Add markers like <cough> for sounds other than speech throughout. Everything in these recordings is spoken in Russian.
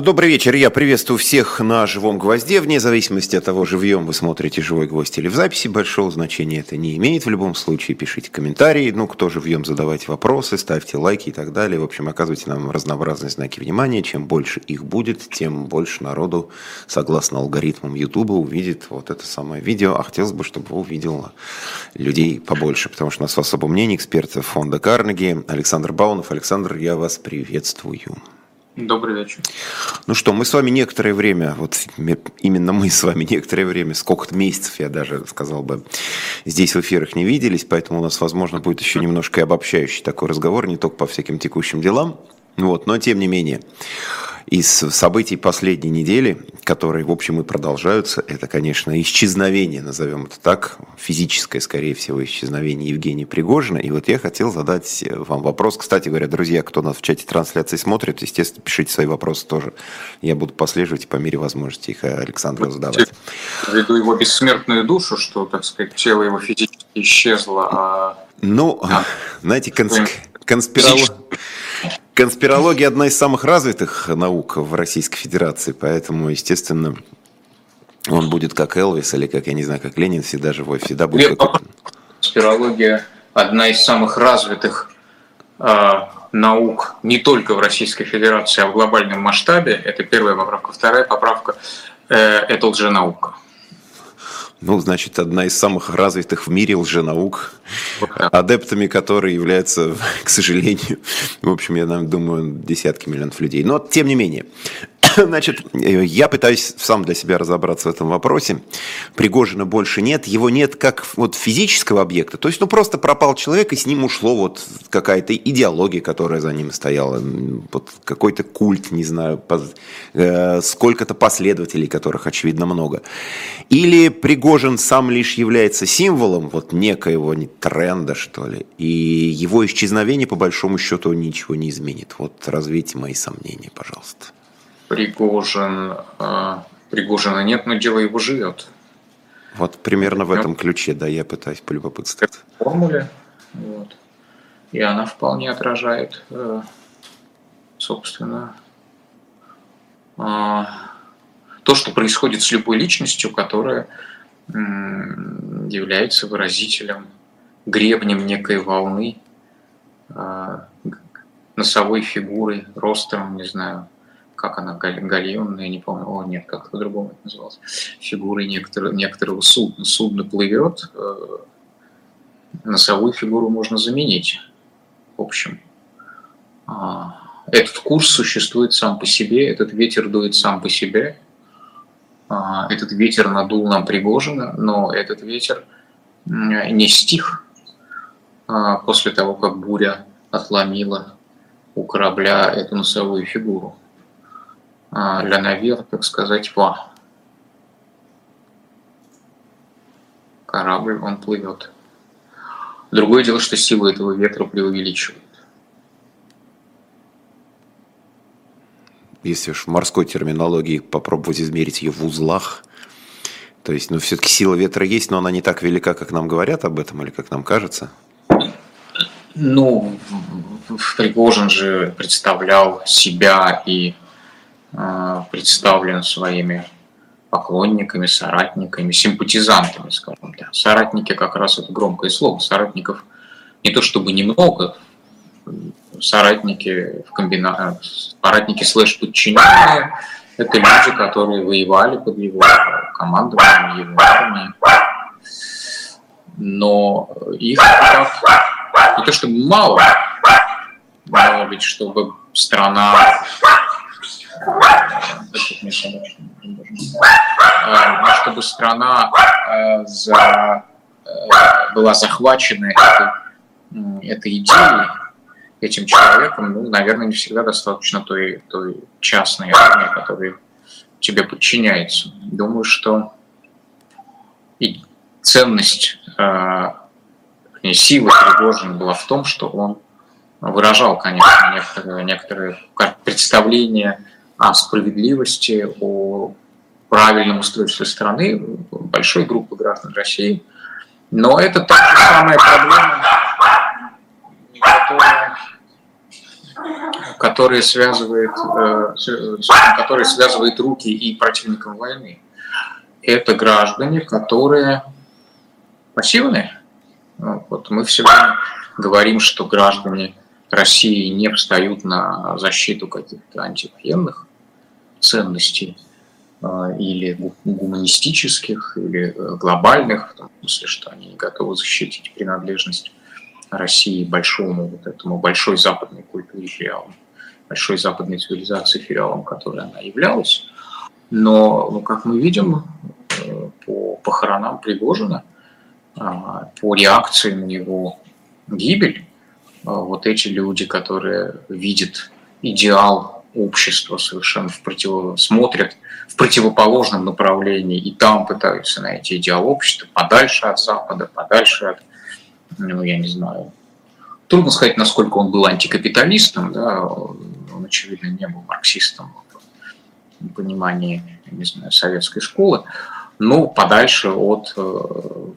Добрый вечер. Я приветствую всех на «Живом гвозде». Вне зависимости от того, живьем вы смотрите «Живой гвоздь» или в записи, большого значения это не имеет. В любом случае пишите комментарии. Ну, кто живьем, задавайте вопросы, ставьте лайки и так далее. В общем, оказывайте нам разнообразные знаки внимания. Чем больше их будет, тем больше народу, согласно алгоритмам Ютуба, увидит вот это самое видео. А хотелось бы, чтобы увидел людей побольше, потому что у нас особо мнение эксперта фонда Карнеги Александр Баунов. Александр, я вас приветствую. Добрый вечер. Ну что, мы с вами некоторое время, вот именно мы с вами некоторое время, сколько-то месяцев, я даже сказал бы, здесь в эфирах не виделись, поэтому у нас, возможно, будет еще немножко и обобщающий такой разговор, не только по всяким текущим делам, вот, но тем не менее из событий последней недели, которые, в общем, и продолжаются, это, конечно, исчезновение, назовем это так, физическое, скорее всего, исчезновение Евгения Пригожина. И вот я хотел задать вам вопрос. Кстати говоря, друзья, кто нас в чате трансляции смотрит, естественно, пишите свои вопросы тоже. Я буду послеживать и по мере возможности их Александру задавать. Ввиду его бессмертную душу, что, так сказать, тело его физически исчезло, а... Ну, а, <laughs> знаете, конс... конспиролог... Конспирология одна из самых развитых наук в Российской Федерации, поэтому, естественно, он будет как Элвис или как, я не знаю, как Ленин, всегда живой, всегда будет как... Конспирология одна из самых развитых э, наук не только в Российской Федерации, а в глобальном масштабе. Это первая поправка. Вторая поправка э, – это лженаука. Ну, значит, одна из самых развитых в мире лженаук, адептами которой являются, к сожалению, в общем, я думаю, десятки миллионов людей. Но, тем не менее, <coughs> Значит, я пытаюсь сам для себя разобраться в этом вопросе. Пригожина больше нет, его нет как вот физического объекта. То есть, ну просто пропал человек, и с ним ушло вот какая-то идеология, которая за ним стояла, вот какой-то культ, не знаю, э, сколько-то последователей, которых очевидно много. Или Пригожин сам лишь является символом вот некоего тренда, что ли, и его исчезновение по большому счету ничего не изменит. Вот развейте мои сомнения, пожалуйста. Пригожин, э, Пригожина нет, но дело его живет. Вот примерно в этом ключе, да, я пытаюсь полюбопытствовать. Формуле, вот. И она вполне отражает, э, собственно, э, то, что происходит с любой личностью, которая является выразителем, гребнем некой волны, носовой фигурой, ростом, не знаю, как она, гальонная, не помню, о нет, как по-другому это называлось, фигуры некоторого, некоторого судна. Судно плывет, э, носовую фигуру можно заменить. В общем, а, этот курс существует сам по себе, этот ветер дует сам по себе, а, этот ветер надул нам Пригожина, но этот ветер не стих а, после того, как буря отломила у корабля эту носовую фигуру. А, для навер, так сказать, ва. Корабль, он плывет. Другое дело, что силу этого ветра преувеличивают. Если уж в морской терминологии попробовать измерить ее в узлах, то есть, ну, все-таки сила ветра есть, но она не так велика, как нам говорят об этом, или как нам кажется. Ну, Пригожин же представлял себя и а, представлен своими поклонниками, соратниками, симпатизантами, скажем так. Соратники как раз это громкое слово. Соратников не то чтобы немного, соратники в комбина... соратники слэш подчиненные, это люди, которые воевали под его командованием, его армией. Но их так, не то чтобы мало, но ведь чтобы страна чтобы страна э, за, э, была захвачена этой, этой идеей, этим человеком, ну, наверное, не всегда достаточно той, той частной армии, которая тебе подчиняется. Думаю, что и ценность э, силы Пригожина была в том, что он выражал, конечно, некоторые, некоторые представления о справедливости, о правильном устройстве страны большой группы граждан России. Но это та же самая проблема, которое связывает, э, которое связывает руки и противникам войны. Это граждане, которые пассивные. Ну, вот мы всегда говорим, что граждане России не встают на защиту каких-то антивоенных ценностей э, или гуманистических, или э, глобальных, в том смысле, что они не готовы защитить принадлежность России большому вот этому большой западной культуре большой западной цивилизации филиалом, которой она являлась. Но, ну, как мы видим, э, по похоронам Пригожина, а, по реакции на его гибель, а, вот эти люди, которые видят идеал общества совершенно в против... смотрят в противоположном направлении и там пытаются найти идеал общества подальше от Запада, подальше от ну, я не знаю, трудно сказать, насколько он был антикапиталистом, да, он, очевидно, не был марксистом в понимании, не знаю, советской школы, но подальше от э,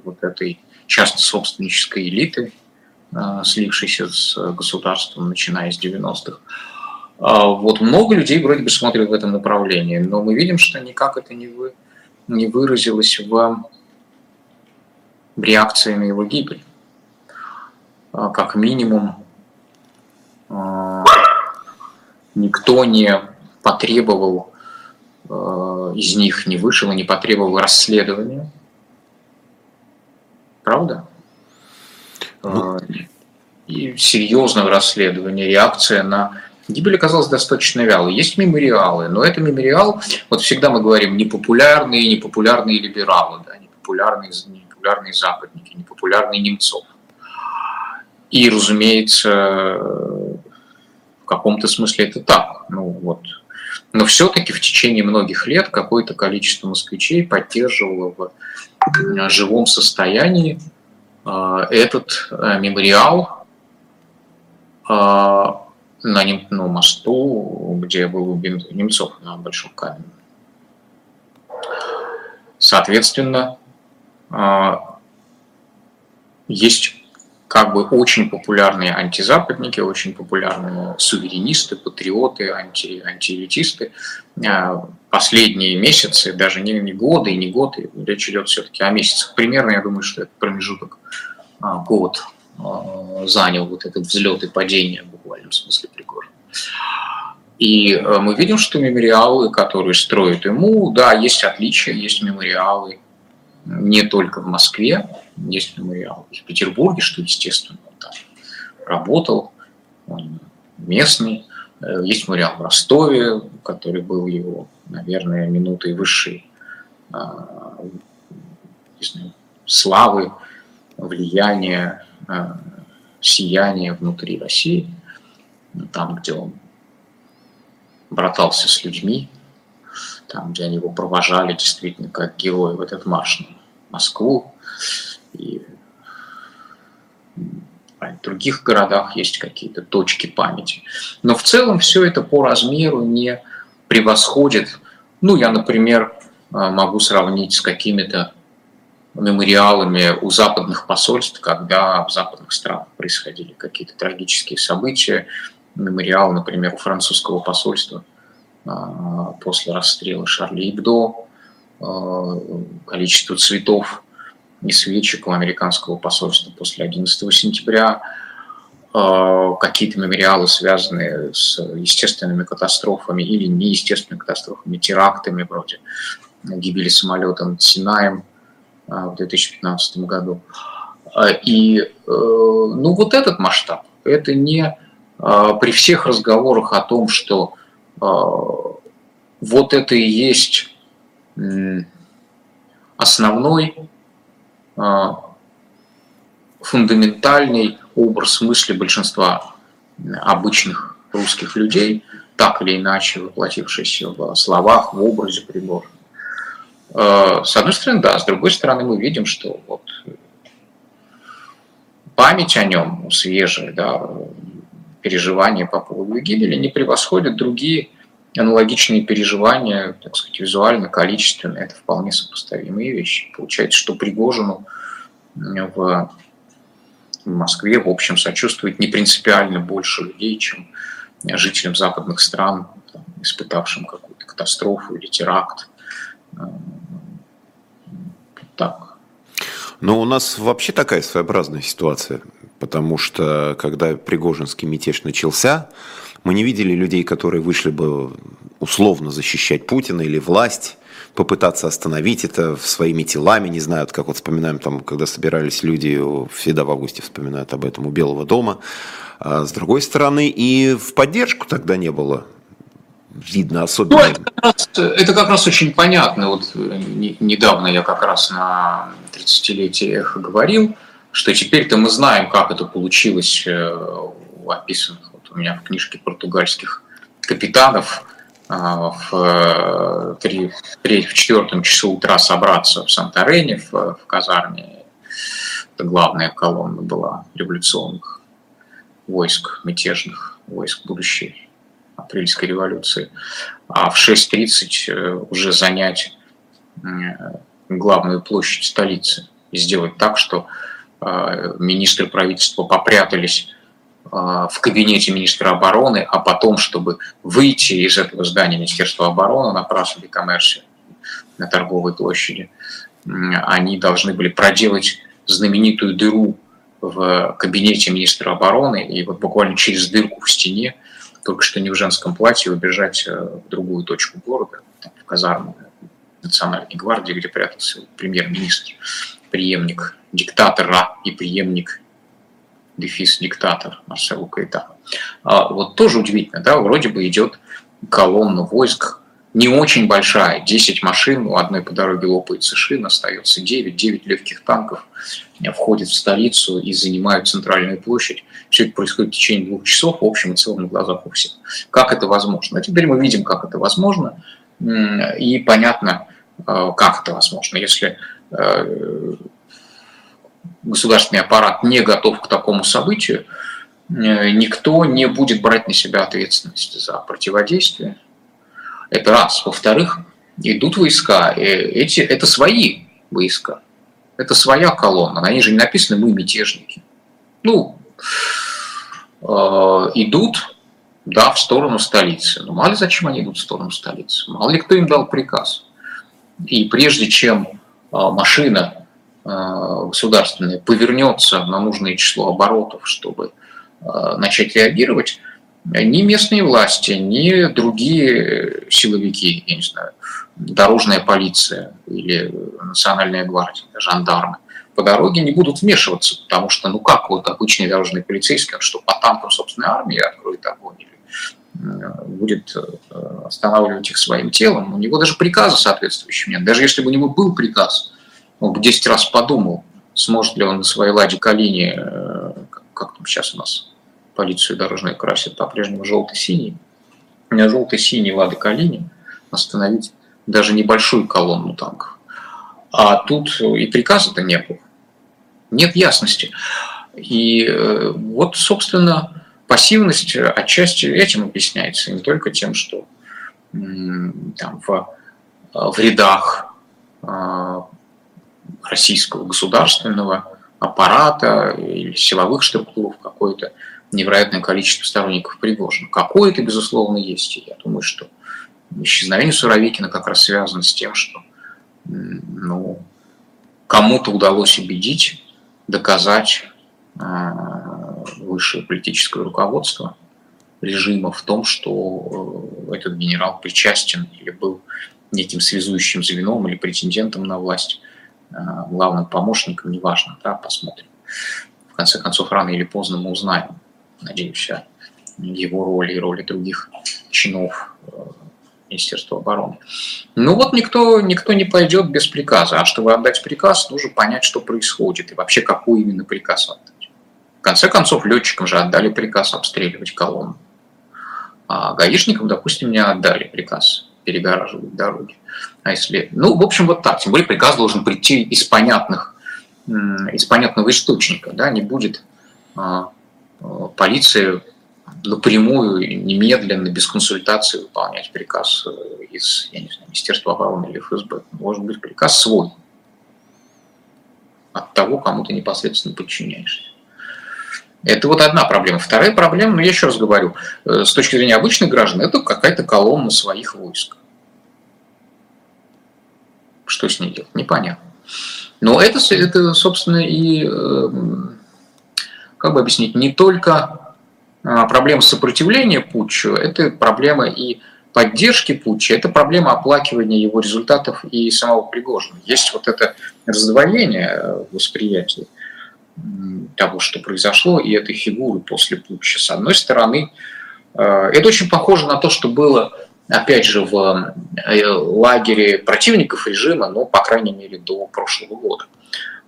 вот этой частно-собственнической элиты, э, слившейся с государством, начиная с 90-х. А вот много людей вроде бы смотрят в этом направлении, но мы видим, что никак это не, вы, не выразилось в реакции на его гибель. А, как минимум а, никто не потребовал а, из них, не вышел и не потребовал расследования. Правда? Ну... И серьезного расследования, реакция на гибель оказалась достаточно вялой. Есть мемориалы, но это мемориал, вот всегда мы говорим, непопулярные, непопулярные либералы, да, непопулярные, непопулярные западники, непопулярные немцов. И, разумеется, в каком-то смысле это так. Ну, вот. Но все-таки в течение многих лет какое-то количество москвичей поддерживало в э, живом состоянии э, этот э, мемориал на ну, мосту, где был убит Немцов на Большом камне. Соответственно, есть как бы очень популярные антизападники, очень популярные суверенисты, патриоты, анти, антиэлитисты. А, последние месяцы, даже не, не годы и не годы, речь идет все-таки о месяцах. Примерно, я думаю, что это промежуток а, год а, занял вот этот взлет и падение в буквальном смысле Пригожина. И мы видим, что мемориалы, которые строят ему, да, есть отличия, есть мемориалы не только в Москве, есть мемориал в Петербурге, что естественно, он там работал, он местный. Э, есть мемориал в Ростове, который был его, наверное, минутой высшей а, знаю, славы, влияния, а, сияния внутри России, там, где он братался с людьми, там, где они его провожали действительно как героя в этот марш на Москву. И в других городах есть какие-то точки памяти. Но в целом все это по размеру не превосходит. Ну, я, например, э, могу сравнить с какими-то мемориалами у западных посольств, когда в западных странах происходили какие-то трагические события. Мемориал, например, у французского посольства э, после расстрела Шарли Ибдо, количество цветов и свечек у американского посольства после 11 сентября, э, какие-то мемориалы, связанные с естественными катастрофами или неестественными катастрофами, терактами вроде гибели самолета над Синаем э, в 2015 году. Э, и ну, вот этот масштаб, это не при всех разговорах о том, что вот это и есть основной а, фундаментальный образ мысли большинства обычных русских людей, так или иначе воплотившийся в словах, в образе Пригожина. А, с одной стороны, да, с другой стороны, мы видим, что вот память о нем, свежая, да, переживания по поводу гибели не превосходят другие аналогичные переживания, так сказать, визуально, количественно, это вполне сопоставимые вещи. Получается, что Пригожину в Москве, в общем, сочувствует не принципиально больше людей, чем жителям западных стран, испытавшим какую-то катастрофу или теракт. Так. Но у нас вообще такая своеобразная ситуация, потому что когда Пригожинский мятеж начался, мы не видели людей, которые вышли бы условно защищать Путина или власть, попытаться остановить это своими телами, не знаю, как вот вспоминаем, там, когда собирались люди, всегда в августе вспоминают об этом у Белого дома, а с другой стороны, и в поддержку тогда не было видно особенно. Ну, это, как раз, это как раз очень понятно. Вот не, недавно я как раз на 30-летие эхо говорил, что теперь-то мы знаем, как это получилось э, у описанных у меня в книжке португальских капитанов а, в, 3, э, в 4 часу утра собраться в Санторене, в, в казарме. Это главная колонна была революционных войск, мятежных войск будущей апрельской революции. А в 6.30 э, уже занять главную площадь столицы и сделать так, что а, министры правительства попрятались в кабинете министра обороны, а потом, чтобы выйти из этого здания Министерства обороны на Прасу де на торговой площади, они должны были проделать знаменитую дыру в кабинете министра обороны, и вот буквально через дырку в стене, только что не в женском платье, убежать э, в другую точку города, в казарму Национальной гвардии, где прятался премьер-министр, преемник диктатора и преемник дефис диктатор Марселу Каэтану. А вот тоже удивительно, да, вроде бы идет колонна войск, не очень большая, 10 машин, у одной по дороге лопается шина, остается 9, 9 легких танков входят в столицу и занимают центральную площадь. Все это происходит в течение двух часов, в общем и целом на глазах у всех. Как это возможно? А теперь мы видим, как это возможно, и понятно, э, как это возможно. Если э, государственный аппарат не готов к такому событию, э, никто не будет брать на себя ответственность за противодействие. Это раз. Во-вторых, идут войска. Э, эти, это свои войска. Это своя колонна. На ней же не написано «мы мятежники». Ну, э, идут, да, в сторону столицы. Но мало ли зачем они идут в сторону столицы. Мало ли кто им дал приказ. И прежде чем машина государственное повернется на нужное число оборотов, чтобы э, начать реагировать, ни местные власти, ни другие силовики, я не знаю, дорожная полиция или национальная гвардия, жандармы, по дороге не будут вмешиваться, потому что, ну как вот обычный дорожный полицейский, что по танкам собственной армии откроет огонь или э, будет останавливать их своим телом, у него даже приказа соответствующего нет. Даже если бы у него был приказ, бы 10 раз подумал, сможет ли он на своей ладе Калине, э, как там сейчас у нас полицию дорожную красит, по-прежнему желтый-синий, желтый-синий Лады Калини остановить даже небольшую колонну танков. А тут и приказа-то не было. Нет ясности. И э, вот, собственно, пассивность отчасти этим объясняется, не только тем, что там, в, в рядах российского государственного аппарата или силовых структур какое-то невероятное количество сторонников Пригожина. Какое-то, безусловно, есть. И я думаю, что исчезновение Суровикина как раз связано с тем, что ну, кому-то удалось убедить, доказать э, высшее политическое руководство режима в том, что э, этот генерал причастен или был неким связующим звеном или претендентом на власть главным помощником, неважно, да, посмотрим. В конце концов, рано или поздно мы узнаем, надеюсь, о его роли и роли других чинов э, Министерства обороны. Ну вот никто, никто не пойдет без приказа. А чтобы отдать приказ, нужно понять, что происходит и вообще какой именно приказ отдать. В конце концов, летчикам же отдали приказ обстреливать колонну. А гаишникам, допустим, не отдали приказ перегораживать дороги. А если... Ну, в общем, вот так. Тем более приказ должен прийти из понятных, из понятного источника. Да? Не будет а, а, полиция напрямую, немедленно, без консультации выполнять приказ э, из, я не знаю, Министерства обороны или ФСБ. Может быть приказ свой от того, кому ты непосредственно подчиняешься. Это вот одна проблема. Вторая проблема, ну я еще раз говорю, с точки зрения обычных граждан, это какая-то колонна своих войск. Что с ней делать? Непонятно. Но это, это собственно, и, как бы объяснить, не только проблема сопротивления путчу, это проблема и поддержки путча, это проблема оплакивания его результатов и самого Пригожина. Есть вот это раздвоение э, восприятия того, что произошло, и этой фигуры после путча. С одной стороны, э, это очень похоже на то, что было, опять же, в э, лагере противников режима, ну, по крайней мере, до прошлого года.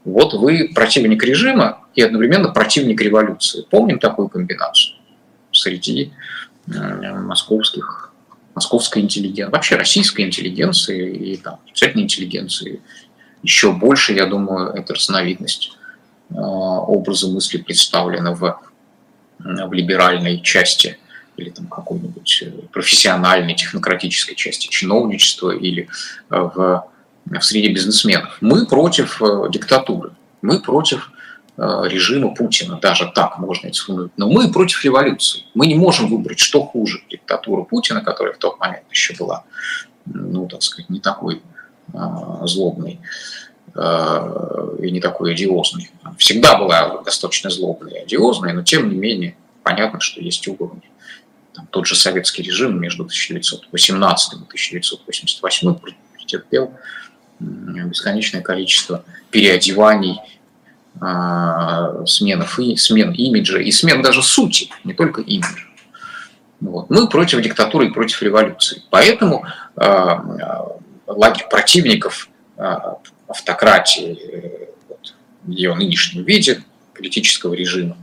Вот вы противник режима и одновременно противник революции. Помним такую комбинацию среди московских московской интеллигенции, вообще российской интеллигенции и там, интеллигенции. Еще больше, я думаю, эта разновидность э, образа мысли представлена в, в либеральной части или там какой-нибудь э, профессиональной, технократической части чиновничества или э, в, в среде бизнесменов. Мы против диктатуры, мы против режима Путина, даже так можно это сформулировать. Но мы против революции. Мы не можем выбрать, что хуже, диктатура Путина, которая в тот момент еще была, ну, так сказать, не такой злобной и не такой одиозной. Всегда была достаточно злобной и одиозной, но тем не менее понятно, что есть уровни. Там, тот же советский режим между 1918 и 1988 претерпел бесконечное количество переодеваний сменов и смен имиджа и смен даже сути, не только имиджа. Вот. Мы против диктатуры и против революции. Поэтому э, лагерь противников э, автократии э, вот, в ее нынешнем виде, политического режима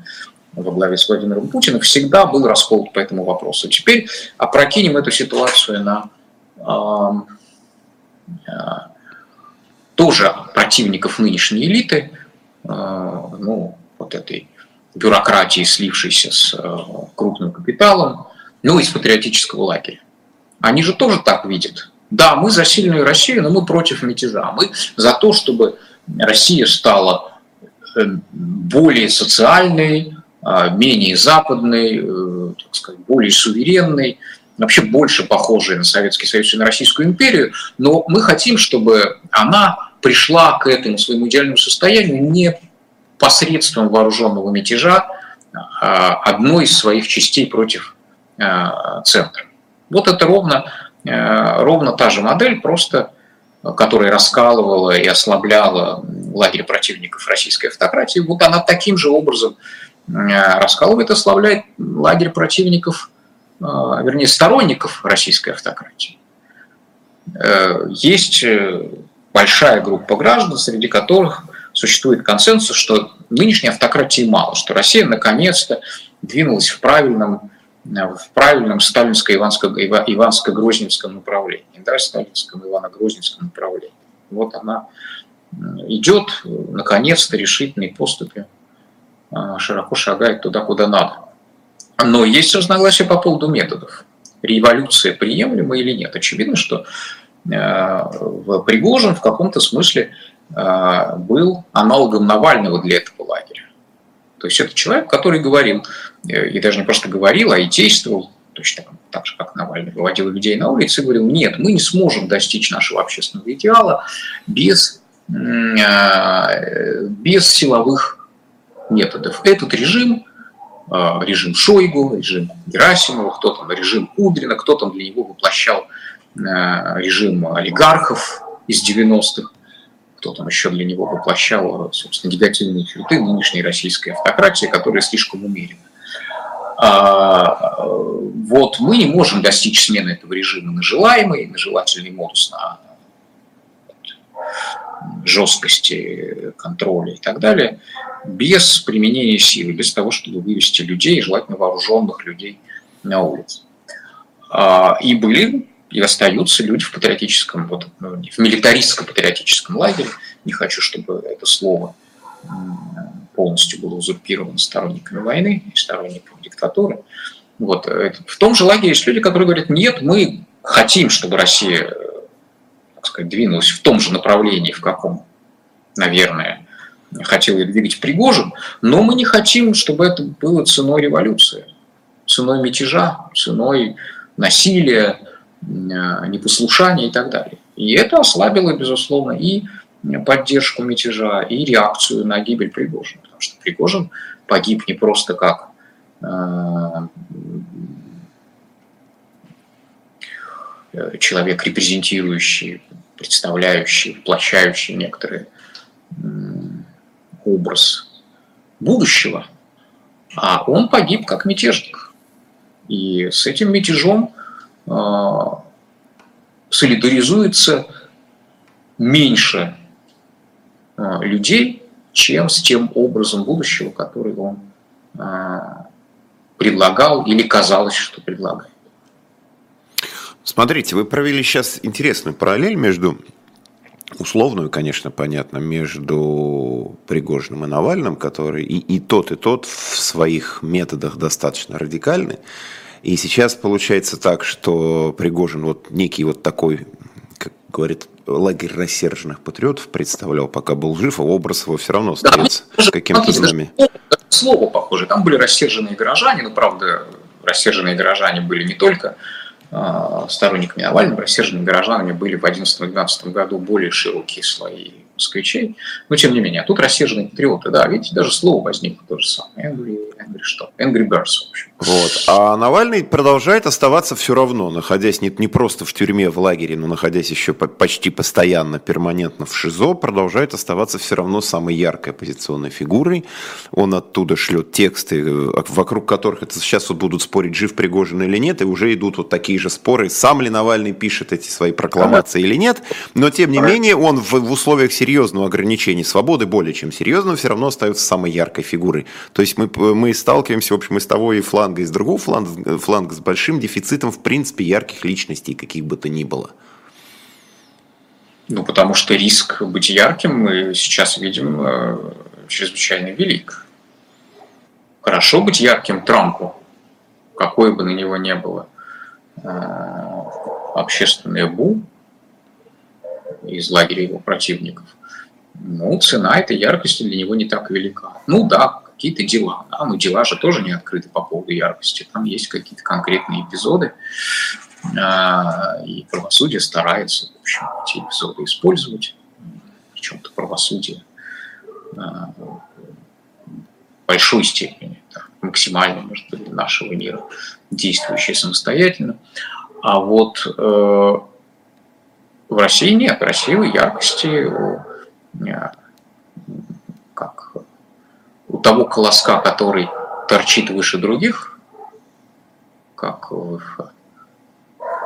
во главе с Владимиром Путиным, всегда был раскол по этому вопросу. Теперь опрокинем эту ситуацию на э, э, тоже противников нынешней элиты – Э, ну, вот этой бюрократии, слившейся с э, крупным капиталом, ну, из патриотического лагеря. Они же тоже так видят. Да, мы за сильную Россию, но мы против мятежа. Мы за то, чтобы Россия стала э, более социальной, менее западной, так сказать, более суверенной, вообще больше похожей на Советский Союз и на Российскую империю, но мы хотим, чтобы она пришла к этому своему идеальному состоянию не посредством вооруженного мятежа а одной из своих частей против а, центра. Вот это ровно, а, ровно та же модель, просто которая раскалывала и ослабляла лагерь противников российской автократии, вот она таким же образом раскалывает и ослабляет лагерь противников, вернее, сторонников российской автократии. Э, есть э, большая группа граждан, среди которых существует консенсус, что нынешней автократии мало, что Россия наконец-то двинулась в правильном, в правильном сталинско-иванско-грозненском направлении, да, сталинском ивано-грозненском направлении. Вот она идет, наконец-то, решительные поступи, а, широко шагает туда, куда надо. Но есть разногласия по поводу методов. Революция приемлема или нет? Очевидно, что в Пригожин в каком-то смысле э, был аналогом Навального для этого лагеря. То есть это человек, который говорил, э, и даже не просто говорил, а и действовал, точно так же, как Навальный, выводил людей на улицы и говорил, нет, мы не сможем достичь нашего общественного идеала без, без силовых методов. Этот режим, режим Шойгу, режим Герасимова, кто там, режим Кудрина, кто там для него воплощал Э, режим олигархов из 90-х, кто там еще для него воплощал, собственно, негативные черты нынешней российской автократии, которая слишком умерена. А, вот мы не можем достичь смены этого режима на желаемый, на желательный модус, на жесткости контроля и так далее, без применения силы, без того, чтобы вывести людей, желательно вооруженных людей на улицу. А, и были и остаются люди в патриотическом, вот, ну, в милитаристско-патриотическом лагере. Не хочу, чтобы это слово полностью было узурпировано сторонниками войны и сторонниками диктатуры. Вот. Э, в том же лагере есть люди, которые говорят, нет, мы хотим, чтобы Россия так сказать, двинулась в том же направлении, в каком, наверное, хотел ее двигать Пригожин, но мы не хотим, чтобы это было ценой революции, ценой мятежа, ценой насилия, непослушания и так далее. И это ослабило, безусловно, и поддержку мятежа, и реакцию на гибель Пригожина. Потому что Пригожин погиб не просто как э, человек, репрезентирующий, представляющий, воплощающий некоторые образ будущего, а он погиб как мятежник. И с этим мятежом э, солидаризуется меньше э, людей, чем с тем образом будущего, который он э, предлагал или казалось, что предлагает. Смотрите, вы провели сейчас интересную параллель между условную, конечно, понятно, между Пригожиным и Навальным, который и, и тот, и тот в своих методах достаточно радикальны. И сейчас получается так, что Пригожин вот некий вот такой, как говорит, лагерь рассерженных патриотов представлял, пока был жив, а образ его все равно остается да, каким-то знамением. Слово похоже. Там были рассерженные горожане, но, правда, рассерженные горожане были не только а, сторонниками Навального, рассерженными горожанами были в 2011-2012 году более широкие слои москвичей. Но тем не менее, а тут рассерженные патриоты, да, видите, даже слово возникло то же самое. Angry, angry что? Angry Birds, в общем. Вот. А Навальный продолжает оставаться все равно, находясь не, не просто в тюрьме, в лагере, но находясь еще почти постоянно, перманентно в ШИЗО, продолжает оставаться все равно самой яркой оппозиционной фигурой. Он оттуда шлет тексты, э, вокруг которых это сейчас вот будут спорить, жив Пригожин или нет, и уже идут вот такие же споры, сам ли Навальный пишет эти свои прокламации или нет, но тем не менее он в, в условиях серьезного ограничения свободы, более чем серьезного, все равно остается самой яркой фигурой. То есть мы, мы сталкиваемся, в общем, из того и фланга, и с другого фланга, фланга с большим дефицитом, в принципе, ярких личностей, каких бы то ни было. Ну, потому что риск быть ярким мы сейчас видим э, чрезвычайно велик. Хорошо быть ярким Трампу, какое бы на него ни было э, общественное бу, из лагеря его противников, ну, цена этой яркости для него не так велика. Ну да, какие-то дела, да, но дела же тоже не открыты по поводу яркости. Там есть какие-то конкретные эпизоды, а, и правосудие старается, в общем, эти эпизоды использовать. Причем-то правосудие а, в большой степени, да, максимально, может быть, для нашего мира, действующее самостоятельно. А вот э, в России нет. В России яркости, как, у того колоска, который торчит выше других, как в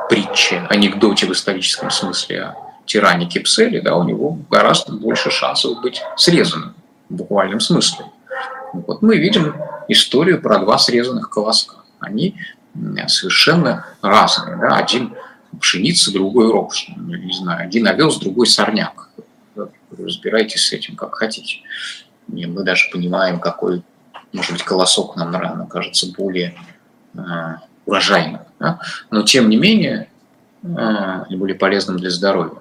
притче, анекдоте в историческом смысле о тиране Кипселе, да, у него гораздо больше шансов быть срезанным в буквальном смысле. Вот мы видим историю про два срезанных колоска. Они совершенно разные. Да? Один пшеница, другой рожь. Не знаю, один овес, другой сорняк. Разбирайтесь с этим как хотите. И мы даже понимаем, какой, может быть, колосок нам, наверное, кажется более э, урожайным. Да? Но, тем не менее, э, более полезным для здоровья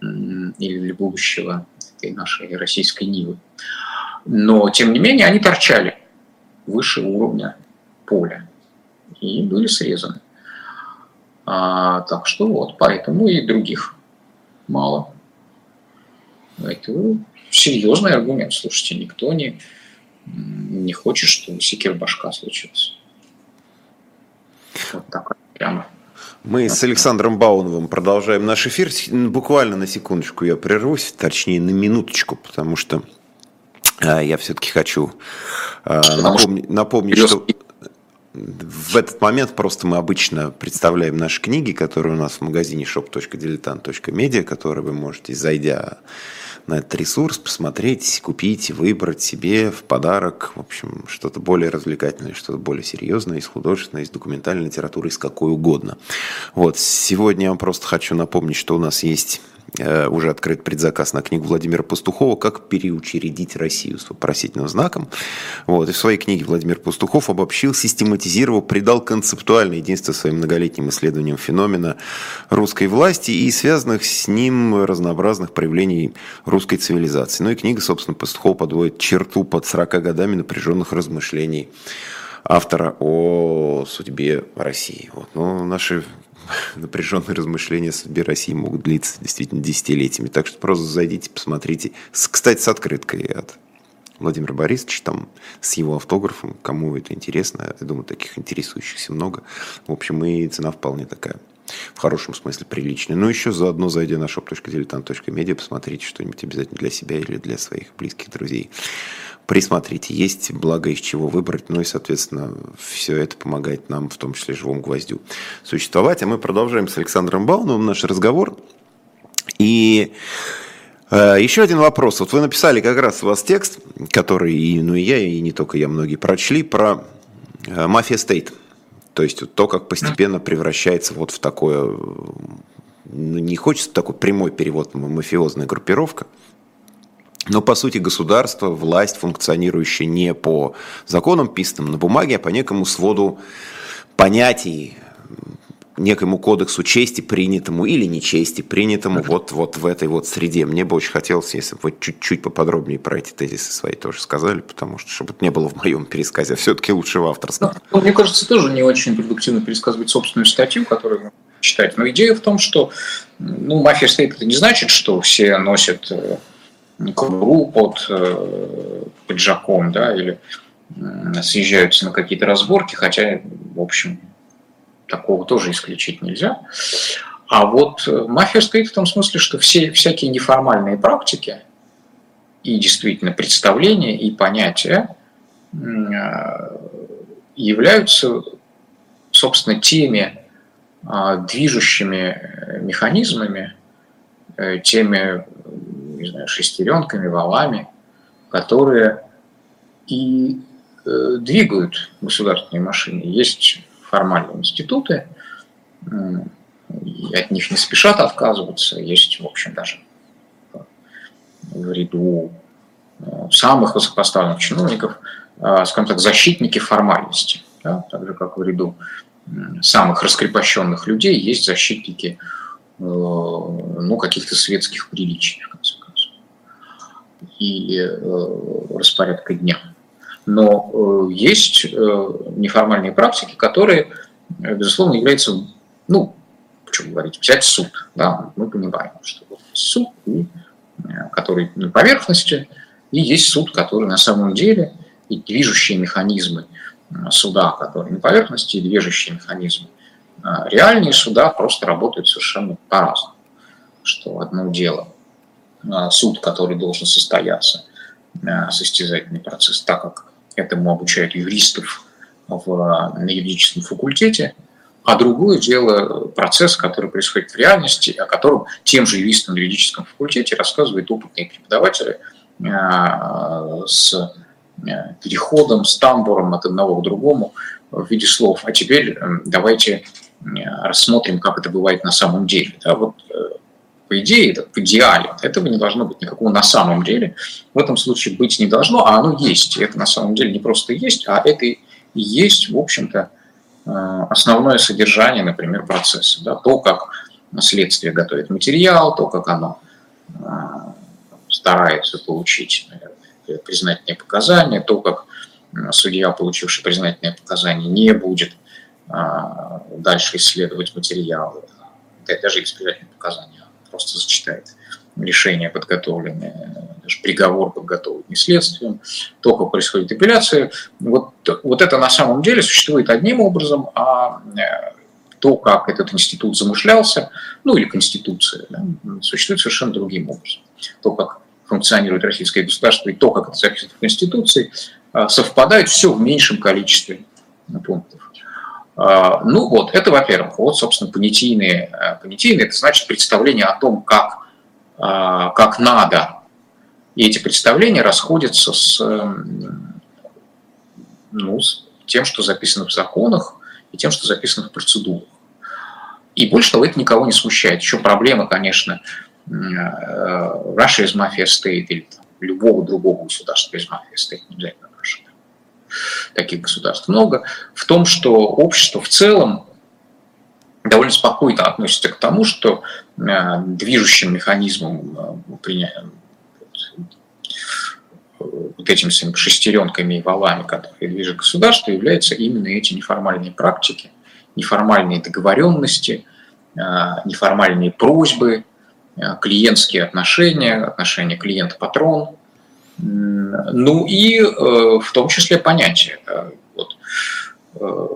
или для будущего этой нашей российской Нивы. Но, тем не менее, они торчали выше уровня поля и были срезаны. А, так что вот, поэтому и других мало. Это серьезный аргумент. Слушайте, никто не, не хочет, чтобы секир башка случилась. Вот так прямо. Мы с Александром Бауновым продолжаем наш эфир. Буквально на секундочку я прервусь, точнее на минуточку, потому что а, я все-таки хочу а, напомнить, напомнить что в этот момент просто мы обычно представляем наши книги, которые у нас в магазине shop.diletant.media, которые вы можете, зайдя на этот ресурс, посмотреть, купить, выбрать себе в подарок, в общем, что-то более развлекательное, что-то более серьезное, из художественной, из документальной литературы, из какой угодно. Вот, сегодня я вам просто хочу напомнить, что у нас есть уже открыт предзаказ на книгу Владимира Пастухова «Как переучредить Россию» с вопросительным знаком. Вот. И в своей книге Владимир Пастухов обобщил, систематизировал, придал концептуальное единство своим многолетним исследованиям феномена русской власти и связанных с ним разнообразных проявлений русской цивилизации. Ну и книга, собственно, Пастухов подводит черту под 40 годами напряженных размышлений автора о судьбе России. Вот. Но наши <laughs> напряженные размышления о судьбе России могут длиться действительно десятилетиями. Так что просто зайдите, посмотрите. С, кстати, с открыткой от Владимира Борисовича, там, с его автографом. Кому это интересно, я думаю, таких интересующихся много. В общем, и цена вполне такая в хорошем смысле приличная. Но еще заодно, зайдя на shop.diletant.media, посмотрите что-нибудь обязательно для себя или для своих близких друзей присмотрите. Есть благо из чего выбрать, ну и, соответственно, все это помогает нам, в том числе живому гвоздю, существовать. А мы продолжаем с Александром Бауновым наш разговор. И э, еще один вопрос. Вот вы написали как раз у вас текст, который, и, ну и я, и не только я, многие прочли, про э, мафия стейт. То есть вот то, как постепенно превращается вот в такое, ну, не хочется такой прямой перевод, мафиозная группировка – но, по сути, государство, власть, функционирующая не по законам, писанным на бумаге, а по некому своду понятий, некому кодексу чести принятому или нечести принятому вот, вот в этой вот среде. Мне бы очень хотелось, если бы вы чуть-чуть поподробнее про эти тезисы свои тоже сказали, потому что, чтобы это не было в моем пересказе, а все-таки лучше в авторском. Ну, мне кажется, тоже не очень продуктивно пересказывать собственную статью, которую читать. Но идея в том, что ну, мафия стоит, это не значит, что все носят э, кобуру под э, пиджаком, да, или э, съезжаются на какие-то разборки, хотя, в общем, такого тоже исключить нельзя. А вот э, мафия стоит в том смысле, что все всякие неформальные практики и действительно представления и понятия являются, собственно, теми движущими механизмами, теми не знаю, шестеренками, валами, которые и э, двигают государственные машины. Есть формальные институты, э, от них не спешат отказываться. Есть, в общем, даже в ряду э, самых высокопоставленных чиновников, э, скажем так, защитники формальности. Да, так же, как в ряду самых раскрепощенных людей есть защитники э, ну, каких-то светских приличий, и э, распорядка дня. Но э, есть э, неформальные практики, которые, безусловно, являются, ну, что говорить, взять суд. Да? Мы понимаем, что есть суд, который на поверхности, и есть суд, который на самом деле, и движущие механизмы суда, которые на поверхности, и движущие механизмы реальные суда просто работают совершенно по-разному. Что одно дело суд, который должен состояться, э, состязательный процесс, так как этому обучают юристов в, на юридическом факультете, а другое дело процесс, который происходит в реальности, о котором тем же юристам на юридическом факультете рассказывают опытные преподаватели э, с э, переходом, с тамбуром от одного к другому в виде слов. А теперь давайте рассмотрим, как это бывает на самом деле. Да, вот по идее, это в идеале. Этого не должно быть никакого на самом деле. В этом случае быть не должно, а оно есть. Это на самом деле не просто есть, а это и есть, в общем-то, э, основное содержание, например, процесса. Да? То, как следствие готовит материал, то, как оно э, старается получить признательные показания, то, как судья, получивший признательные показания, не будет э, дальше исследовать материалы, даже экспертные показания просто зачитает решение подготовленное, даже приговор подготовленный следствием, то, как происходит апелляция, вот, вот это на самом деле существует одним образом, а э, то, как этот институт замышлялся, ну или конституция, да, существует совершенно другим образом. То, как функционирует российское государство и то, как это записано в Конституции, э, совпадает все в меньшем количестве пунктов. А, ну вот, это во-первых. Вот, собственно, понятийные. Э, понятийные – это значит представление о том, как, а, как надо. И эти представления расходятся с, эм, ну, с тем, что записано в законах, и тем, что записано в процедурах. И больше того, это никого не смущает. Еще проблема, конечно, Russia is Mafia State или там, любого другого государства из Mafia State, не обязательно. Таких государств много. В том, что общество в целом довольно спокойно относится к тому, что движущим механизмом вот этими своими шестеренками и валами, которые движет государство, являются именно эти неформальные практики, неформальные договоренности, неформальные просьбы, клиентские отношения, отношения клиент-патрон, ну и э, в том числе понятия. Вот, э,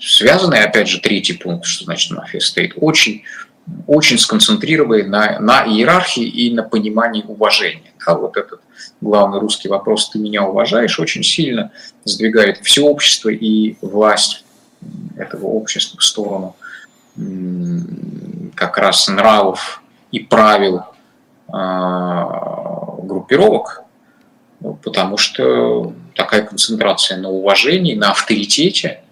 связанный, опять же, третий пункт, что значит мафия стоит, очень, очень сконцентрированный на, на иерархии и на понимании уважения. Да, вот этот главный русский вопрос «ты меня уважаешь» очень сильно сдвигает все общество и власть этого общества в сторону как раз нравов и правил а, группировок, потому что такая концентрация на уважении, на авторитете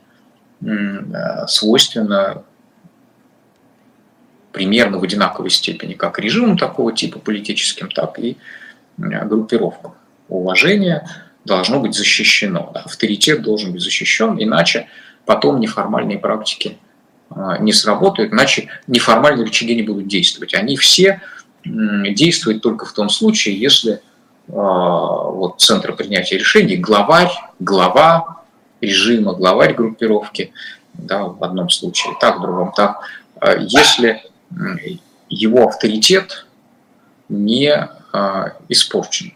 свойственна примерно в одинаковой степени как режимам такого типа политическим, так и группировкам. Уважение должно быть защищено, авторитет должен быть защищен, иначе потом неформальные практики а, не сработают, иначе неформальные рычаги не будут действовать. Они все действуют только в том случае, если а, вот центр принятия решений, главарь, глава режима, главарь группировки, да, в одном случае так, в другом так, а, если его авторитет не испорчен,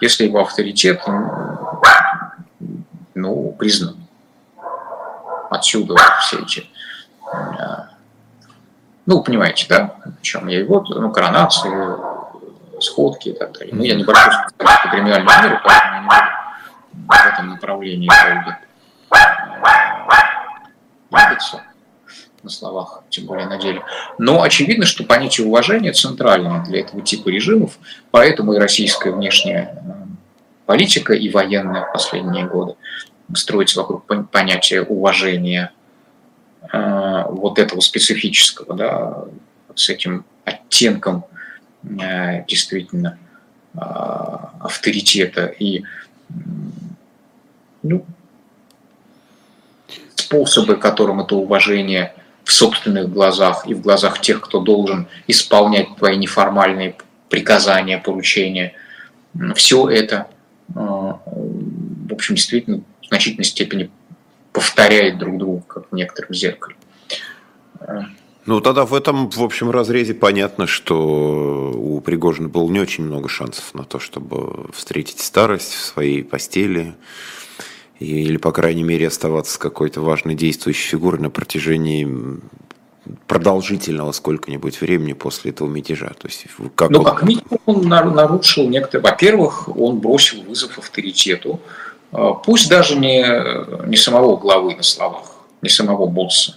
если его авторитет ну, признан. Отсюда все эти ну, понимаете, да, о чем я и вот, ну, коронации, сходки и так далее. Ну, я небольшой специалист по криминальному миру, поэтому я не буду в этом направлении двигаться на словах, тем более на деле. Но очевидно, что понятие уважения центральное для этого типа режимов, поэтому и российская внешняя э, политика и военная в последние годы строится вокруг понятия уважения вот этого специфического, да, с этим оттенком э, действительно э, авторитета и ну, способы, которым это уважение в собственных глазах и в глазах тех, кто должен исполнять твои неформальные приказания, поручения, все это, в общем, действительно в значительной степени повторяет друг друга, как в некотором зеркале. Ну, тогда в этом, в общем, разрезе понятно, что у Пригожина было не очень много шансов на то, чтобы встретить старость в своей постели или, по крайней мере, оставаться какой-то важной действующей фигурой на протяжении продолжительного сколько-нибудь времени после этого мятежа. То есть, как ну, он... как минимум, он нарушил некоторые... Во-первых, он бросил вызов авторитету, пусть даже не, не самого главы на словах, не самого босса,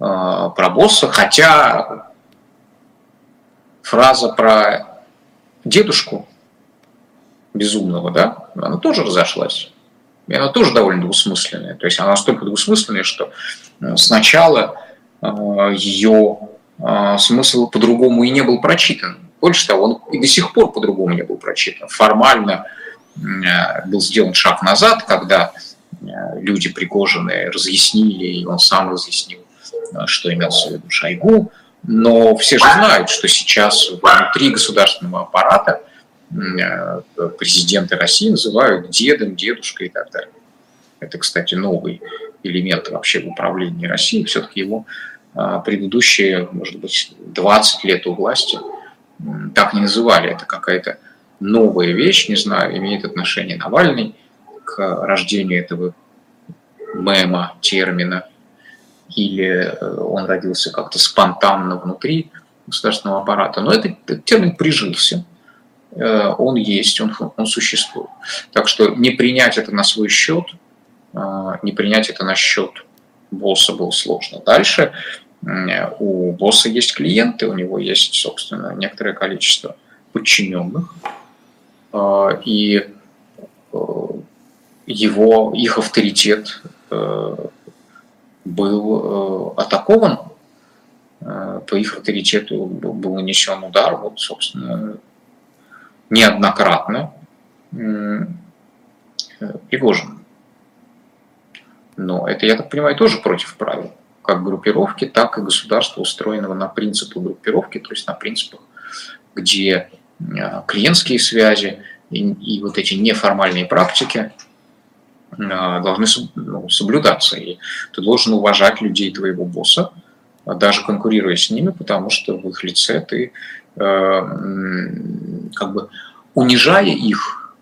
а, про босса, хотя фраза про дедушку безумного, да, она тоже разошлась. И она тоже довольно двусмысленная. То есть она настолько двусмысленная, что э, сначала э, ее э, смысл по-другому и не был прочитан. Больше того, он и до сих пор по-другому не был прочитан. Формально был сделан шаг назад, когда э, люди Пригожины разъяснили, и он сам разъяснил, э, что имелся в виду Шойгу. Но все же знают, что сейчас внутри государственного аппарата президенты России называют дедом, дедушкой и так далее. Это, кстати, новый элемент вообще в управлении Россией. Все-таки его предыдущие, может быть, 20 лет у власти так не называли. Это какая-то новая вещь, не знаю, имеет отношение Навальный к рождению этого мема, термина, или э, он родился как-то спонтанно внутри государственного аппарата. Но этот, этот термин прижился, э, он есть, он, он существует. Так что не принять это на свой счет, э, не принять это на счет босса было сложно. Дальше у босса есть клиенты, у него есть, собственно, некоторое количество подчиненных, и э, его, их авторитет э, был э, атакован по их авторитету был нанесен удар, вот, собственно, неоднократно Пригожин. Но это, я так понимаю, тоже против правил. Как группировки, так и государства, устроенного на принципы группировки, то есть на принципах, где а, клиентские связи и, и вот эти неформальные практики а, должны ну, соблюдаться. И ты должен уважать людей твоего босса, даже конкурируя с ними, потому что в их лице ты э, как бы унижая их,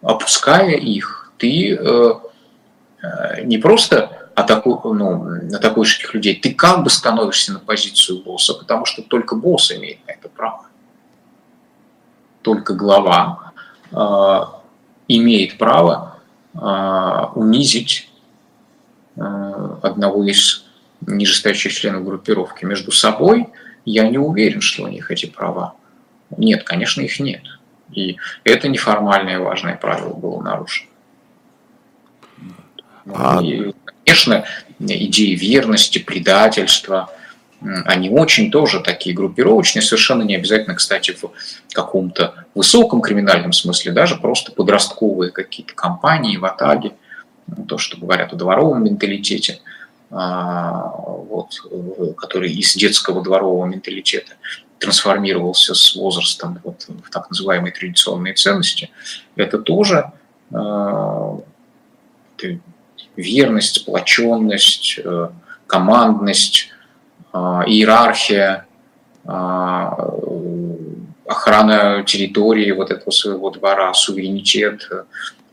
опуская их, ты э, э, не просто атаку, ну, атакуешь этих людей, ты как бы становишься на позицию босса, потому что только босс имеет на это право. Только глава э, имеет право э, унизить э, одного из нижестоящих членов группировки. Между собой я не уверен, что у них эти права. Нет, конечно, их нет. И это неформальное важное правило было нарушено. А... И, конечно, идеи верности, предательства, они очень тоже такие группировочные, совершенно не обязательно, кстати, в каком-то высоком криминальном смысле, даже просто подростковые какие-то компании в Атаге, то, что говорят о дворовом менталитете, а, вот, который из детского дворового менталитета трансформировался с возрастом вот, в так называемые традиционные ценности, это тоже э, верность, сплоченность, э, командность, иерархия, э, охрана территории вот этого своего двора, суверенитет,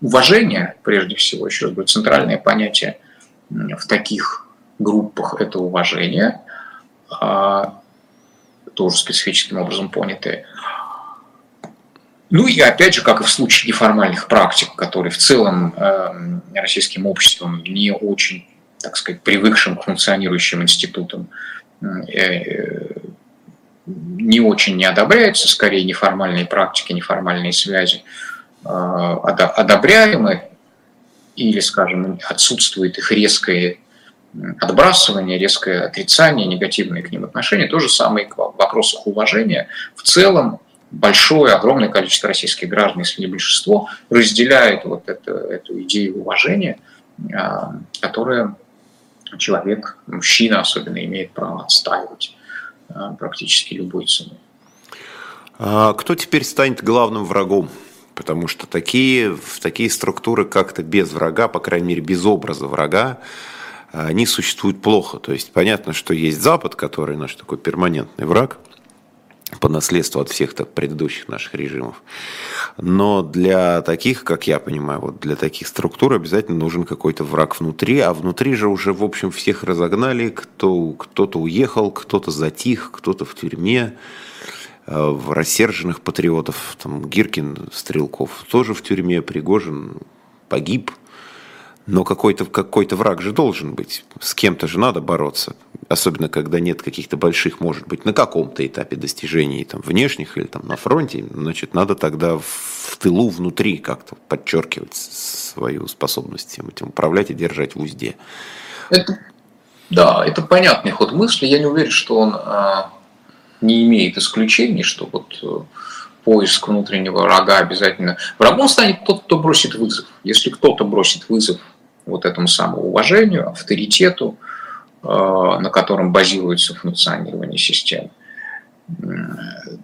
уважение, прежде всего, еще раз говорю, центральное понятие в таких группах – это уважение, а тоже специфическим образом понятые. Ну и опять же, как и в случае неформальных практик, которые в целом э, российским обществом не очень, так сказать, привыкшим к функционирующим институтам, не очень не одобряются, скорее неформальные практики, неформальные связи э, одобряемы, или, скажем, отсутствует их резкое отбрасывание, резкое отрицание, негативные к ним отношения. То же самое и к вопросах уважения. В целом большое, огромное количество российских граждан, если не большинство, разделяет вот это, эту идею уважения, а, которая человек, мужчина особенно, имеет право отстаивать а, практически любой ценой. А кто теперь станет главным врагом? Потому что такие, в такие структуры как-то без врага, по крайней мере, без образа врага, они существуют плохо. То есть понятно, что есть Запад, который наш такой перманентный враг по наследству от всех так, предыдущих наших режимов. Но для таких, как я понимаю, вот для таких структур обязательно нужен какой-то враг внутри, а внутри же уже, в общем, всех разогнали, кто, кто-то уехал, кто-то затих, кто-то в тюрьме, э, в рассерженных патриотов, там Гиркин, Стрелков тоже в тюрьме, Пригожин погиб – но какой-то какой враг же должен быть. С кем-то же надо бороться. Особенно, когда нет каких-то больших, может быть, на каком-то этапе достижений там, внешних или там, на фронте. Значит, надо тогда в тылу, внутри как-то подчеркивать свою способность этим управлять и держать в узде. Это, да, это понятный ход мысли. Я не уверен, что он а, не имеет исключений, что вот э, поиск внутреннего врага обязательно. Врагом станет тот, кто бросит вызов. Если кто-то бросит вызов вот этому самому уважению, авторитету, э, на котором базируется функционирование системы,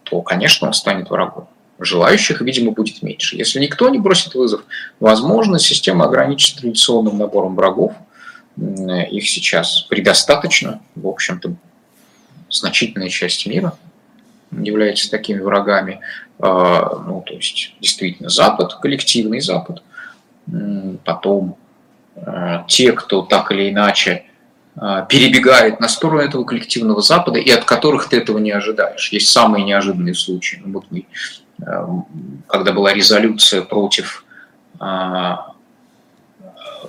то, конечно, он станет врагом. Желающих, видимо, будет меньше. Если никто не бросит вызов, возможно, система ограничится традиционным набором врагов. Их сейчас предостаточно. В общем-то, значительная часть мира является такими врагами. Э, ну, то есть, действительно, Запад, коллективный Запад. Потом те, кто так или иначе э, перебегает на сторону этого коллективного Запада и от которых ты этого не ожидаешь. Есть самые неожиданные случаи. Ну, вот мы, э, когда была резолюция против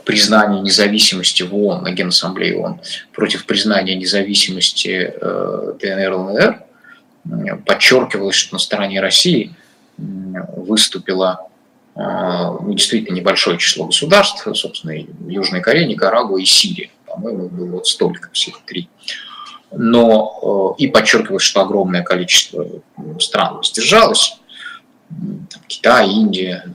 признания независимости в ООН, на Генассамблее ООН, против признания независимости ДНР, ЛНР, подчеркивалось, что на стороне России выступила действительно небольшое число государств, собственно, Южная Корея, Никарагуа и Сирия. По-моему, было вот столько, всех три. но и подчеркивалось, что огромное количество стран воздержалось, Китай, Индия,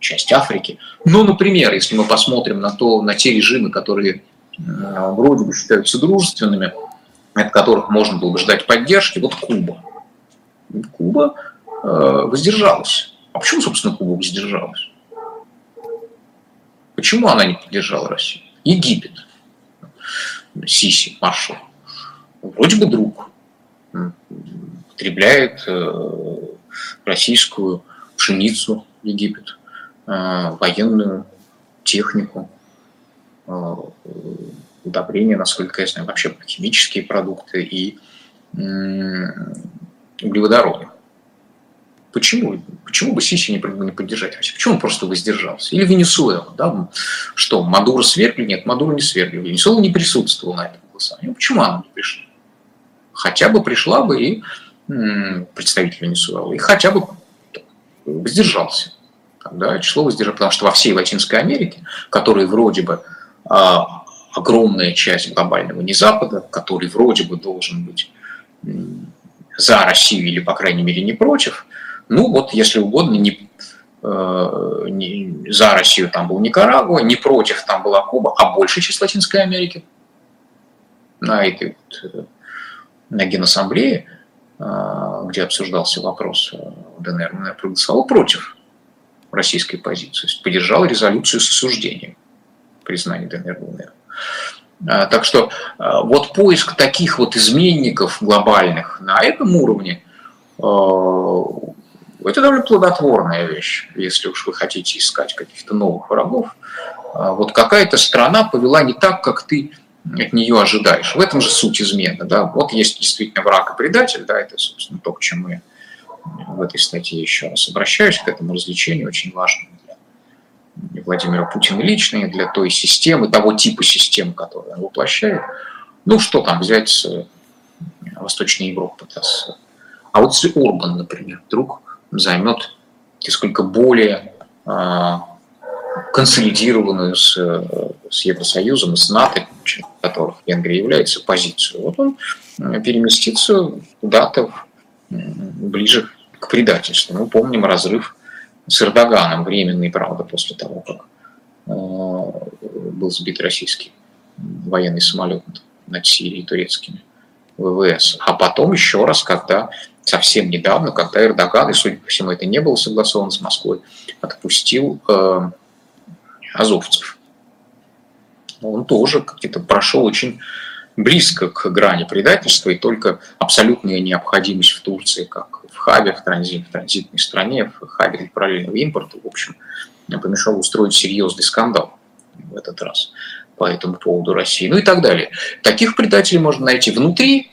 часть Африки. Но, например, если мы посмотрим на, то, на те режимы, которые вроде бы считаются дружественными, от которых можно было бы ждать поддержки, вот Куба. Куба э, воздержалась. А почему, собственно, Куба воздержалась? Почему она не поддержала Россию? Египет. Сиси, маршал. Вроде бы друг. Потребляет э, российскую пшеницу Египет, э, военную технику, э, удобрения, насколько я знаю, вообще химические продукты и углеводороды. Почему? Почему бы Сиси не, поддержать? Почему он просто воздержался? Или Венесуэла? Да? Что, Мадуро свергли? Нет, Мадуро не свергли. Венесуэла не присутствовала на этом голосовании. Почему она не пришла? Хотя бы пришла бы и представитель Венесуэлы, и хотя бы воздержался. Да, число воздержал, потому что во всей Латинской Америке, которая вроде бы а, огромная часть глобального не Запада, который вроде бы должен быть за Россию или, по крайней мере, не против, ну вот, если угодно, не, э, не за Россию там был Никарагуа, не против там была Куба, а большая часть Латинской Америки на этой вот, э, на Генассамблее, э, где обсуждался вопрос ДНР, проголосовал против российской позиции, поддержал резолюцию с осуждением признания ДНР ЛНР. А, так что а, вот поиск таких вот изменников глобальных на этом уровне это довольно плодотворная вещь, если уж вы хотите искать каких-то новых врагов. Вот какая-то страна повела не так, как ты от нее ожидаешь. В этом же суть измены. Да? Вот есть действительно враг и предатель, да, это, собственно, то, к чему я в этой статье еще раз обращаюсь, к этому развлечению очень важному Владимира Путина лично, и для той системы, того типа систем, которую он воплощает. Ну, что там взять с э, Восточной Европы? Да, с... А вот если Орбан, например, вдруг займет несколько более а, консолидированную с, с Евросоюзом и с НАТО, которых Венгрия является, позицию, вот он переместится куда-то ближе к предательству. Мы помним разрыв с Эрдоганом, временный, правда, после того, как э, был сбит российский военный самолет над Сирией турецкими ВВС. А потом еще раз, когда совсем недавно, когда Эрдоган, и судя по всему это не было согласовано с Москвой, отпустил э, азовцев. Он тоже как-то прошел очень близко к грани предательства, и только абсолютная необходимость в Турции, как в хабе, в, транзит, в транзитной стране, в хабе параллельного импорта, в общем, помешал устроить серьезный скандал в этот раз по этому поводу России, ну и так далее. Таких предателей можно найти внутри.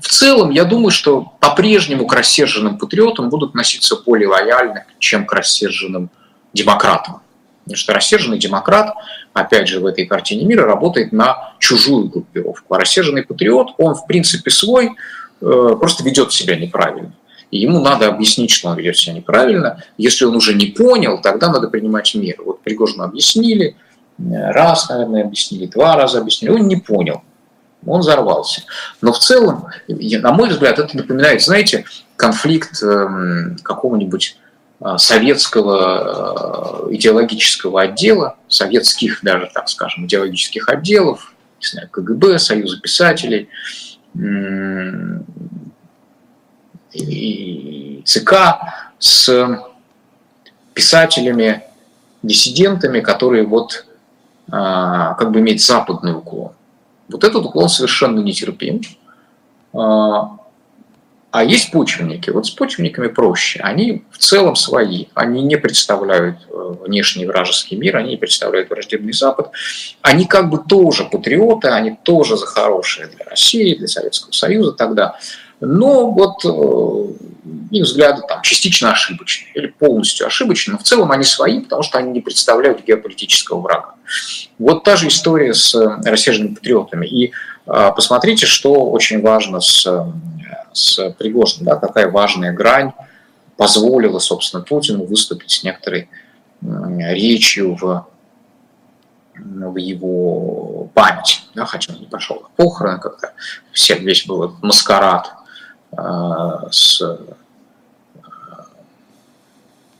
В целом, я думаю, что по-прежнему к рассерженным патриотам будут относиться более лояльно, чем к рассерженным демократам. Потому что рассерженный демократ, опять же, в этой картине мира работает на чужую группировку. А рассерженный патриот, он, в принципе, свой, э, просто ведет себя неправильно. И ему надо объяснить, что он ведет себя неправильно. Если он уже не понял, тогда надо принимать меры. Вот Пригожину объяснили, э, раз, наверное, объяснили, два раза объяснили, он не понял, он взорвался. Но в целом, на мой взгляд, это напоминает, знаете, конфликт эм, какого-нибудь а, советского э, идеологического отдела, советских даже, так скажем, идеологических отделов, не знаю, КГБ, Союза писателей, и ЦК с писателями, диссидентами, которые вот а, как бы имеют западный уклон. Вот этот уклон совершенно нетерпим. А, а есть почвенники. Вот с почвенниками проще. Они в целом свои. Они не представляют э, внешний вражеский мир, они не представляют враждебный Запад. Они как бы тоже патриоты, они тоже за хорошее для России, для Советского Союза тогда. Но вот э, их взгляды там частично ошибочные или полностью ошибочные, но в целом они свои, потому что они не представляют геополитического врага. Вот та же история с рассерженными патриотами. И э, посмотрите, что очень важно с с Пригожиным, да, какая важная грань позволила, собственно, Путину выступить с некоторой речью в в его память, да, хотя он не пошел на похороны, все, весь был маскарад э, с э,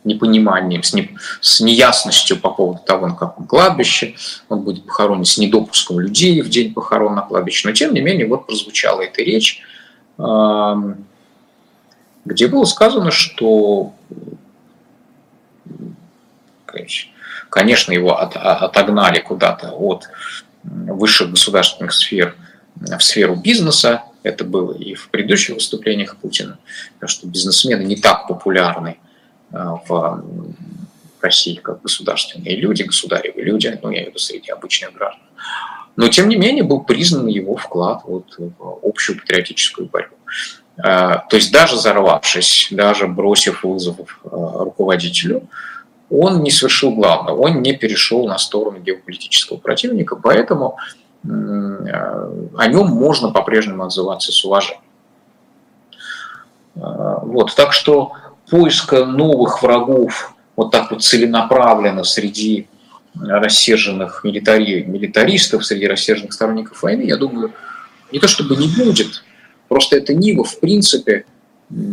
непониманием, с, не, с неясностью по поводу того, на каком кладбище он будет похоронен, с недопуском людей в день похорон на кладбище. Но, тем не менее, вот прозвучала эта речь, где было сказано, что Конечно, его от, отогнали куда-то от высших государственных сфер в сферу бизнеса. Это было и в предыдущих выступлениях Путина, потому что бизнесмены не так популярны в России, как государственные люди, государевые люди, ну, я имею в виду среди обычных граждан. Но, тем не менее, был признан его вклад вот в общую патриотическую борьбу. Э, то есть даже взорвавшись, даже бросив вызов э, руководителю, он не совершил главного, он не перешел на сторону геополитического противника, поэтому э, о нем можно по-прежнему отзываться с уважением. Э, вот, так что поиска новых врагов вот так вот целенаправленно среди рассерженных милитари, милитаристов, среди рассерженных сторонников войны, я думаю, не то чтобы не будет, просто это Нива, в принципе,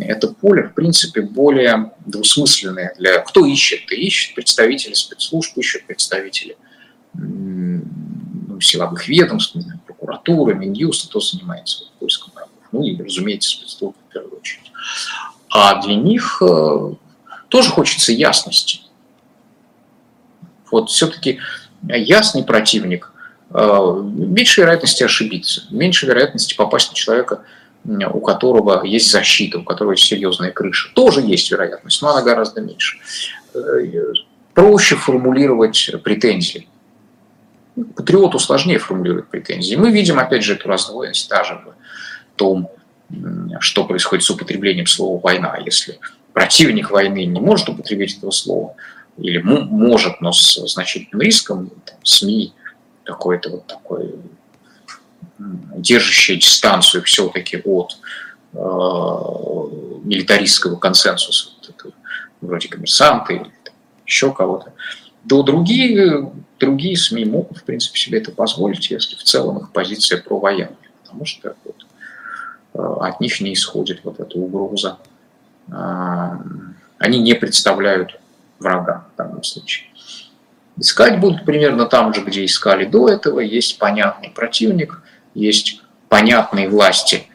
это поле, в принципе, более двусмысленное для... Кто ищет? И ищет представители спецслужб, ищут представители ну, силовых ведомств, прокуратуры, Минюста, кто занимается поиском врагов. Ну и, разумеется, спецслужбы в первую очередь. А для них э, тоже хочется ясности. Вот все-таки ясный противник, э, меньше вероятности ошибиться, меньше вероятности попасть на человека – у которого есть защита, у которого есть серьезная крыша. Тоже есть вероятность, но она гораздо меньше. Э, проще формулировать претензии. Патриоту сложнее формулировать претензии. Мы видим, опять же, эту раздвоенность даже в том, что происходит с употреблением слова «война». Если противник войны не может употребить этого слова, или может, но с значительным риском, там, СМИ, какой-то вот такой держащая дистанцию все-таки от э, милитаристского консенсуса, вот этого, вроде коммерсанты или там, еще кого-то, то другие, другие СМИ могут, в принципе, себе это позволить, если в целом их позиция провоенная, потому что вот, от них не исходит вот эта угроза. Э, они не представляют врага в данном случае. Искать будут примерно там же, где искали до этого. Есть понятный противник, есть понятные власти,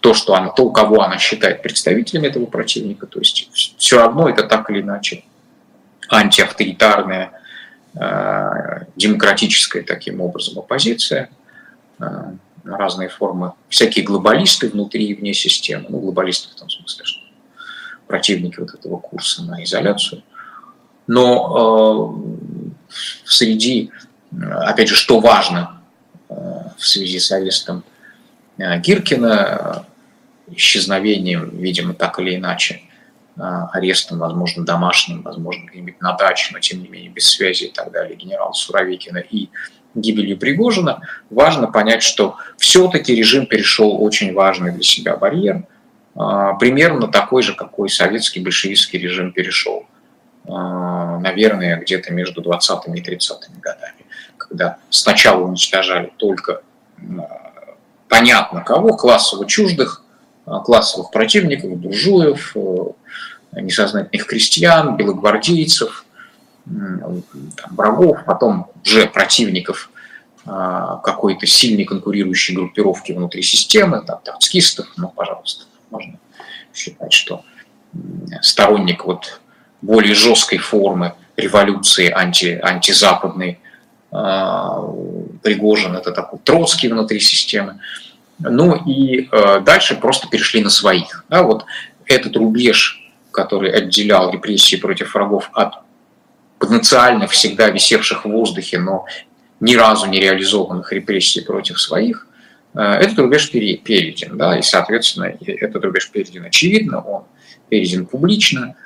то, что она, то, кого она считает представителями этого противника, то есть все равно это так или иначе антиавторитарная, э, демократическая таким образом оппозиция, э, разные формы, всякие глобалисты внутри и вне системы, ну, глобалисты в том смысле, что противники вот этого курса на изоляцию. Но э, среди, опять же, что важно в связи с арестом э, Гиркина, э, исчезновением, видимо, так или иначе, э, арестом, возможно, домашним, возможно, где-нибудь на даче, но тем не менее без связи и так далее, генерала Суровикина и гибелью Пригожина, важно понять, что все-таки режим перешел очень важный для себя барьер, примерно такой же, какой советский большевистский режим перешел, наверное, где-то между 20-ми и 30-ми годами, когда сначала уничтожали только понятно кого, классово чуждых, а, классовых противников, буржуев, э, несознательных крестьян, белогвардейцев, там, врагов, потом уже противников а, какой-то сильной конкурирующей группировки внутри системы, там, троцкистов, ну, пожалуйста, можно считать, что сторонник вот более жесткой формы революции анти, антизападной а, Пригожин, это такой Троцкий внутри системы. Ну и э, дальше просто перешли на своих. Да, вот этот рубеж, который отделял репрессии против врагов от потенциальных, всегда висевших в воздухе, но ни разу не реализованных репрессий против своих, э, этот рубеж перейден. Да, и, соответственно, этот рубеж перейден очевидно, он перейден публично,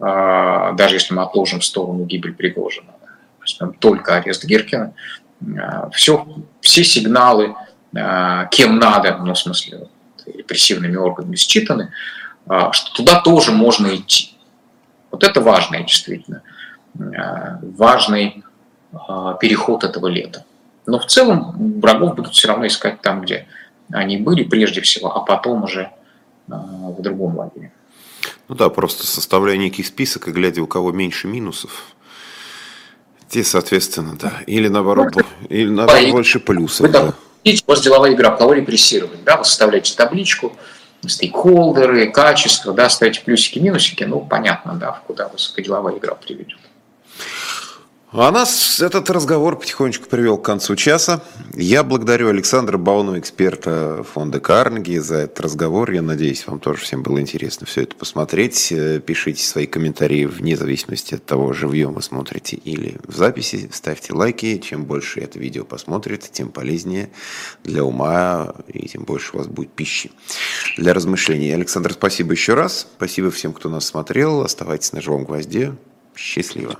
э, даже если мы отложим в сторону гибель Пригожина возьмем только арест Гиркина, э, все, все сигналы, кем надо, ну, в смысле, репрессивными органами считаны, что туда тоже можно идти. Вот это важный, действительно, важный переход этого лета. Но в целом врагов будут все равно искать там, где они были прежде всего, а потом уже в другом лагере. Ну да, просто составляя некий список и глядя, у кого меньше минусов, те, соответственно, да. Или наоборот, ну, или наоборот да, больше плюсов. Вы, да. у вас деловая игра, кого репрессировать, да, вы составляете табличку, стейкхолдеры, качество, да, ставите плюсики, минусики, ну, понятно, да, куда высокоделовая игра приведет. А нас этот разговор потихонечку привел к концу часа. Я благодарю Александра Баунова, эксперта фонда Карнеги, за этот разговор. Я надеюсь, вам тоже всем было интересно все это посмотреть. Э, пишите свои комментарии вне зависимости от того, живьем вы смотрите или в записи. Ставьте лайки. Чем больше это видео посмотрит, тем полезнее для ума и тем больше у вас будет пищи для размышлений. Александр, спасибо еще раз. Спасибо всем, кто нас смотрел. Оставайтесь на живом гвозде. Счастливо.